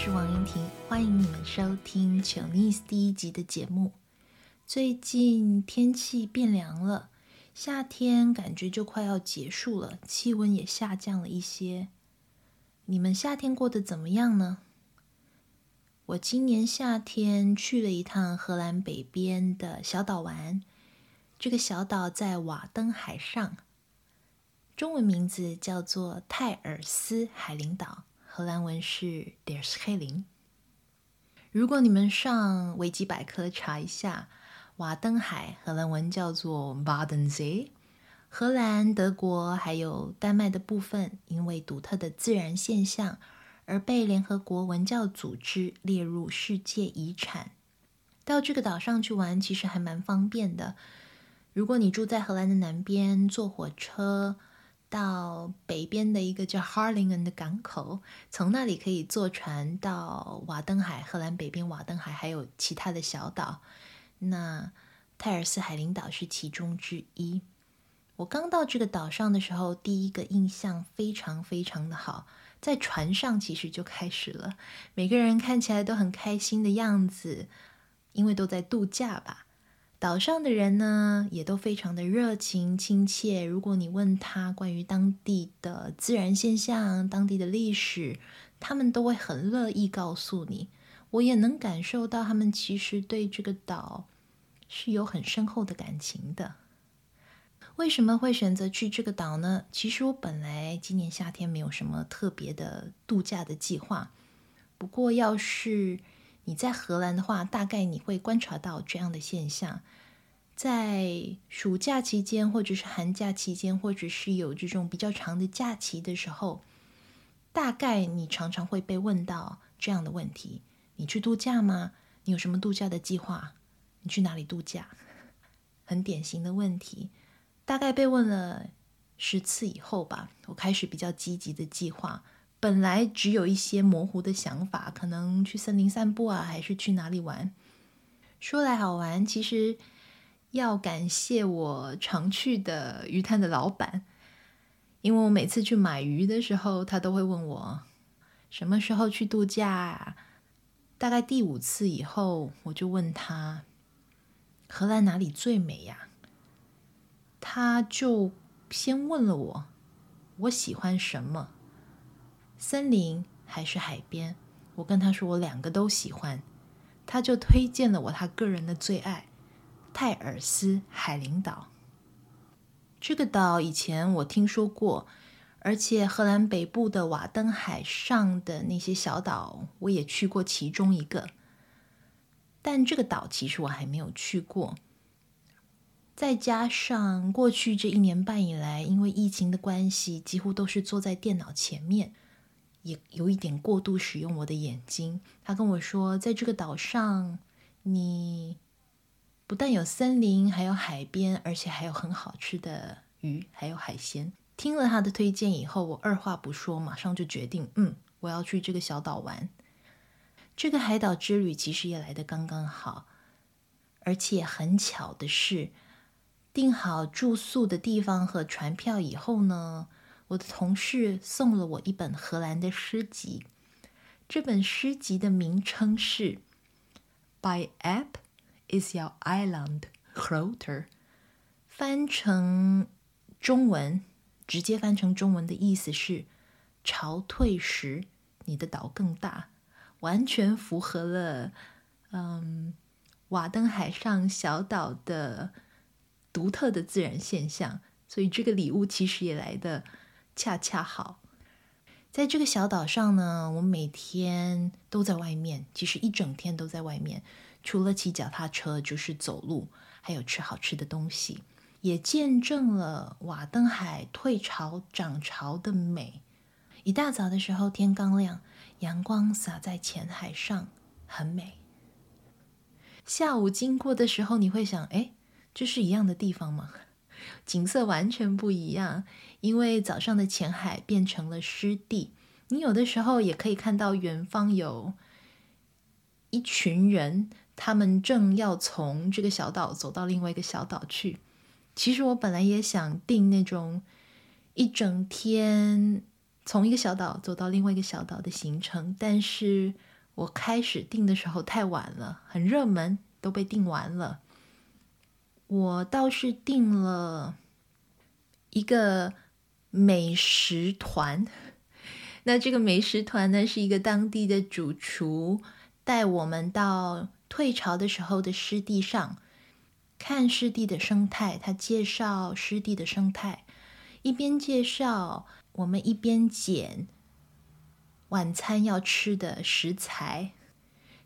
是王英婷，欢迎你们收听《求 Nice》第一集的节目。最近天气变凉了，夏天感觉就快要结束了，气温也下降了一些。你们夏天过得怎么样呢？我今年夏天去了一趟荷兰北边的小岛玩，这个小岛在瓦登海上，中文名字叫做泰尔斯海陵岛。荷兰文是 Der Schelling。如果你们上维基百科查一下，瓦登海荷兰文叫做 Waddenzee。荷兰、德国还有丹麦的部分，因为独特的自然现象而被联合国文教组织列入世界遗产。到这个岛上去玩，其实还蛮方便的。如果你住在荷兰的南边，坐火车。到北边的一个叫 Harlingen 的港口，从那里可以坐船到瓦登海，荷兰北边瓦登海还有其他的小岛。那泰尔斯海陵岛是其中之一。我刚到这个岛上的时候，第一个印象非常非常的好，在船上其实就开始了，每个人看起来都很开心的样子，因为都在度假吧。岛上的人呢，也都非常的热情亲切。如果你问他关于当地的自然现象、当地的历史，他们都会很乐意告诉你。我也能感受到他们其实对这个岛是有很深厚的感情的。为什么会选择去这个岛呢？其实我本来今年夏天没有什么特别的度假的计划。不过要是你在荷兰的话，大概你会观察到这样的现象：在暑假期间，或者是寒假期间，或者是有这种比较长的假期的时候，大概你常常会被问到这样的问题：你去度假吗？你有什么度假的计划？你去哪里度假？很典型的问题，大概被问了十次以后吧，我开始比较积极的计划。本来只有一些模糊的想法，可能去森林散步啊，还是去哪里玩？说来好玩，其实要感谢我常去的鱼摊的老板，因为我每次去买鱼的时候，他都会问我什么时候去度假。大概第五次以后，我就问他荷兰哪里最美呀？他就先问了我，我喜欢什么？森林还是海边？我跟他说我两个都喜欢，他就推荐了我他个人的最爱——泰尔斯海陵岛。这个岛以前我听说过，而且荷兰北部的瓦登海上的那些小岛我也去过其中一个，但这个岛其实我还没有去过。再加上过去这一年半以来，因为疫情的关系，几乎都是坐在电脑前面。也有一点过度使用我的眼睛。他跟我说，在这个岛上，你不但有森林，还有海边，而且还有很好吃的鱼，还有海鲜。听了他的推荐以后，我二话不说，马上就决定，嗯，我要去这个小岛玩。这个海岛之旅其实也来得刚刚好，而且很巧的是，订好住宿的地方和船票以后呢，我的同事送了我一本荷兰的诗集，这本诗集的名称是《By App is Jouw Eiland Groter》，翻成中文，直接翻成中文的意思是“潮退时，你的岛更大”，完全符合了嗯瓦登海上小岛的独特的自然现象，所以这个礼物其实也来的。恰恰好，在这个小岛上呢，我每天都在外面，其实一整天都在外面，除了骑脚踏车就是走路，还有吃好吃的东西，也见证了瓦登海退潮涨潮的美。一大早的时候，天刚亮，阳光洒在浅海上，很美。下午经过的时候，你会想，哎，这是一样的地方吗？景色完全不一样，因为早上的浅海变成了湿地。你有的时候也可以看到远方有一群人，他们正要从这个小岛走到另外一个小岛去。其实我本来也想订那种一整天从一个小岛走到另外一个小岛的行程，但是我开始订的时候太晚了，很热门，都被订完了。我倒是订了一个美食团，那这个美食团呢，是一个当地的主厨带我们到退潮的时候的湿地上看湿地的生态，他介绍湿地的生态，一边介绍，我们一边捡晚餐要吃的食材。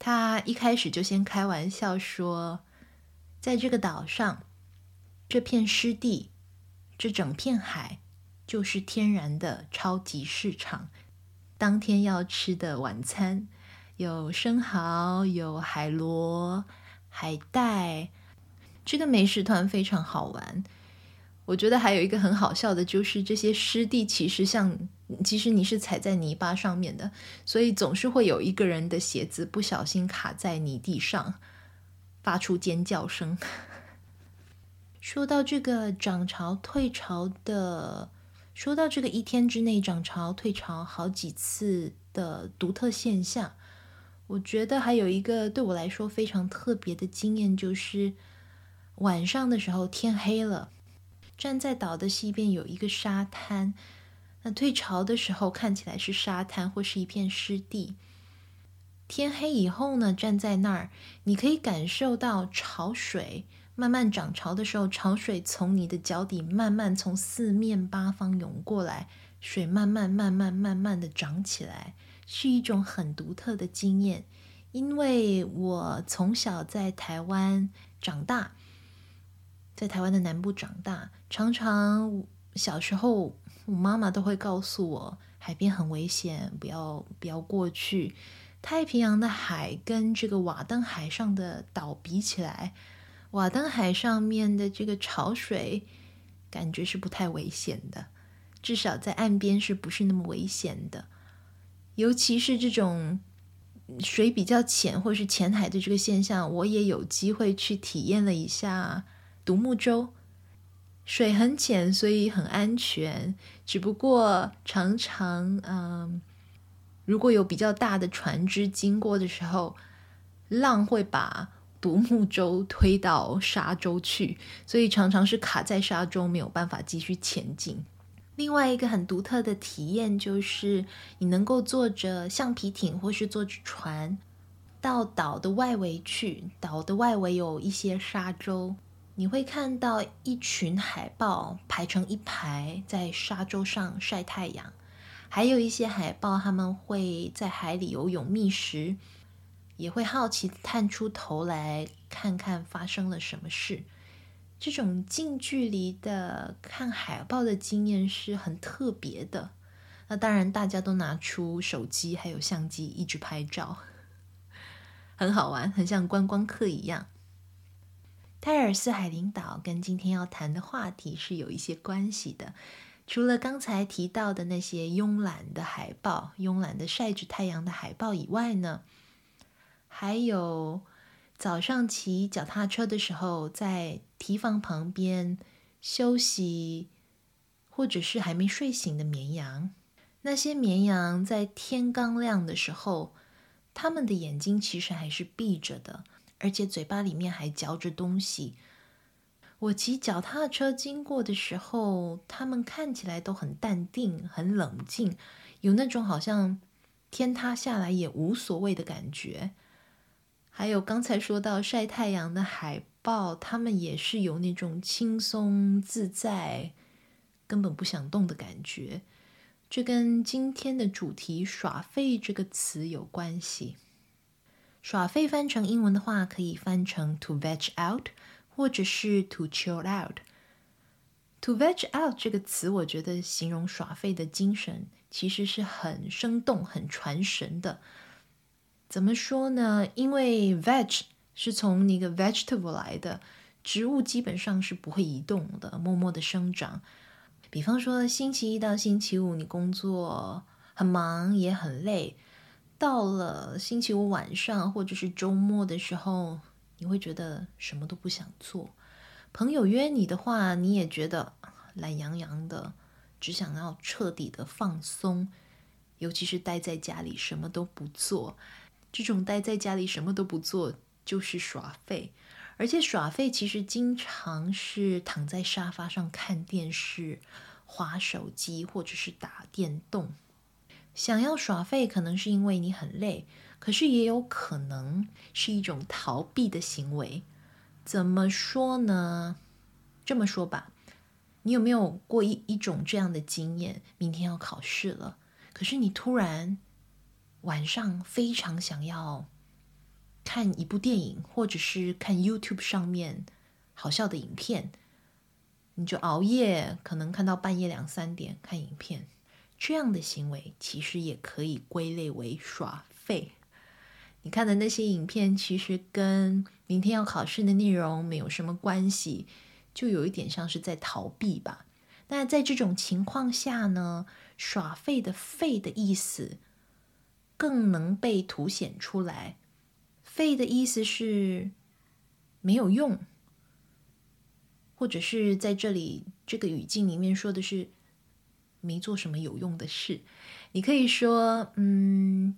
他一开始就先开玩笑说，在这个岛上，这片湿地，这整片海，就是天然的超级市场。当天要吃的晚餐，有生蚝，有海螺、海带。这个美食团非常好玩。我觉得还有一个很好笑的，就是这些湿地其实像，其实你是踩在泥巴上面的，所以总是会有一个人的鞋子不小心卡在泥地上，发出尖叫声。说到这个涨潮退潮的，说到这个一天之内涨潮退潮好几次的独特现象，我觉得还有一个对我来说非常特别的经验，就是晚上的时候天黑了。站在岛的西边有一个沙滩，那退潮的时候看起来是沙滩或是一片湿地。天黑以后呢，站在那儿，你可以感受到潮水慢慢涨潮的时候，潮水从你的脚底慢慢从四面八方涌过来，水慢慢慢慢慢慢的涨起来，是一种很独特的经验。因为我从小在台湾长大。在台湾的南部长大，常常小时候，我妈妈都会告诉我，海边很危险，不要不要过去。太平洋的海跟这个瓦登海上的岛比起来，瓦登海上面的这个潮水，感觉是不太危险的，至少在岸边是不是那么危险的？尤其是这种水比较浅或是浅海的这个现象，我也有机会去体验了一下。独木舟，水很浅，所以很安全。只不过常常，嗯，如果有比较大的船只经过的时候，浪会把独木舟推到沙洲去，所以常常是卡在沙洲，没有办法继续前进。另外一个很独特的体验就是，你能够坐着橡皮艇或是坐着船到岛的外围去，岛的外围有一些沙洲。你会看到一群海豹排成一排在沙洲上晒太阳，还有一些海豹他们会在海里游泳觅食，也会好奇探出头来看看发生了什么事。这种近距离的看海豹的经验是很特别的。那当然，大家都拿出手机还有相机一直拍照，很好玩，很像观光客一样。泰尔斯海陵岛跟今天要谈的话题是有一些关系的。除了刚才提到的那些慵懒的海豹、慵懒的晒着太阳的海豹以外呢，还有早上骑脚踏车的时候在堤防旁边休息，或者是还没睡醒的绵羊。那些绵羊在天刚亮的时候，他们的眼睛其实还是闭着的。而且嘴巴里面还嚼着东西。我骑脚踏车经过的时候，他们看起来都很淡定、很冷静，有那种好像天塌下来也无所谓的感觉。还有刚才说到晒太阳的海豹，他们也是有那种轻松自在、根本不想动的感觉。这跟今天的主题“耍废”这个词有关系。耍废翻成英文的话，可以翻成 to veg out，或者是 to chill out。to veg out 这个词，我觉得形容耍废的精神其实是很生动、很传神的。怎么说呢？因为 veg 是从那个 vegetable 来的，植物基本上是不会移动的，默默的生长。比方说，星期一到星期五你工作很忙，也很累。到了星期五晚上或者是周末的时候，你会觉得什么都不想做。朋友约你的话，你也觉得懒洋洋的，只想要彻底的放松，尤其是待在家里什么都不做。这种待在家里什么都不做就是耍废，而且耍废其实经常是躺在沙发上看电视、滑手机或者是打电动。想要耍废，可能是因为你很累，可是也有可能是一种逃避的行为。怎么说呢？这么说吧，你有没有过一一种这样的经验？明天要考试了，可是你突然晚上非常想要看一部电影，或者是看 YouTube 上面好笑的影片，你就熬夜，可能看到半夜两三点看影片。这样的行为其实也可以归类为耍废。你看的那些影片，其实跟明天要考试的内容没有什么关系，就有一点像是在逃避吧。那在这种情况下呢，耍废的“废”的意思更能被凸显出来。废的意思是没有用，或者是在这里这个语境里面说的是。没做什么有用的事，你可以说，嗯，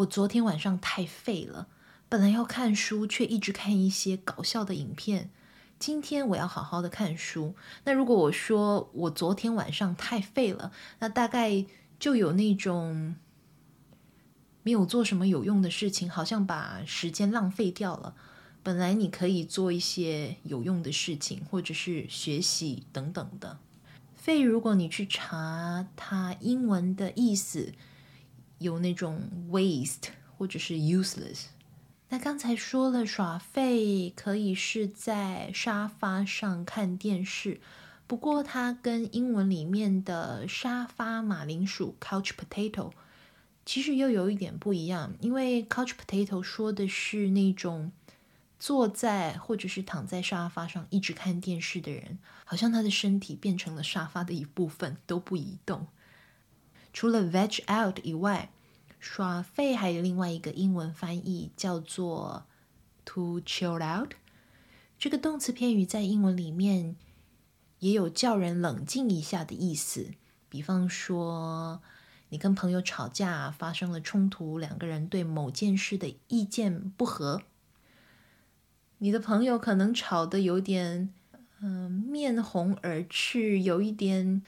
我昨天晚上太废了，本来要看书，却一直看一些搞笑的影片。今天我要好好的看书。那如果我说我昨天晚上太废了，那大概就有那种没有做什么有用的事情，好像把时间浪费掉了。本来你可以做一些有用的事情，或者是学习等等的。废，如果你去查它英文的意思，有那种 waste 或者是 useless。那刚才说了，耍废可以是在沙发上看电视，不过它跟英文里面的沙发马铃薯 couch potato 其实又有一点不一样，因为 couch potato 说的是那种。坐在或者是躺在沙发上一直看电视的人，好像他的身体变成了沙发的一部分，都不移动。除了 veg out 以外，耍废还有另外一个英文翻译叫做 to chill out。这个动词片语在英文里面也有叫人冷静一下的意思。比方说，你跟朋友吵架发生了冲突，两个人对某件事的意见不合。你的朋友可能吵得有点，嗯、面红耳赤，有一点，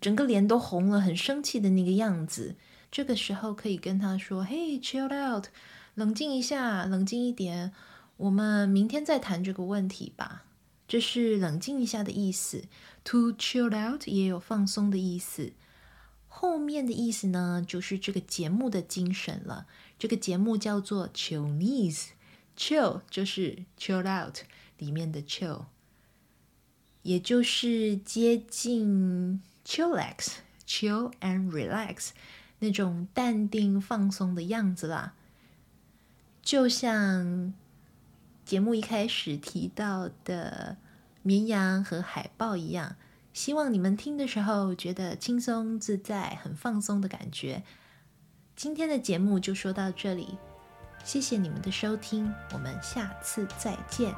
整个脸都红了，很生气的那个样子。这个时候可以跟他说：“Hey, chill out，冷静一下，冷静一点，我们明天再谈这个问题吧。”这是冷静一下的意思。To chill out 也有放松的意思。后面的意思呢，就是这个节目的精神了。这个节目叫做 Chillnese。Chill 就是 chill out 里面的 chill，也就是接近 chillax、chill and relax 那种淡定放松的样子啦。就像节目一开始提到的绵羊和海豹一样，希望你们听的时候觉得轻松自在、很放松的感觉。今天的节目就说到这里。谢谢你们的收听，我们下次再见。